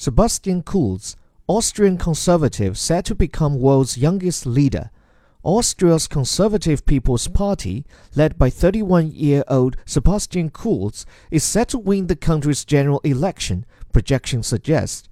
Sebastian Kurz, Austrian conservative said to become world's youngest leader. Austria's Conservative People's Party, led by 31-year-old Sebastian Kurz, is set to win the country's general election, projections suggest.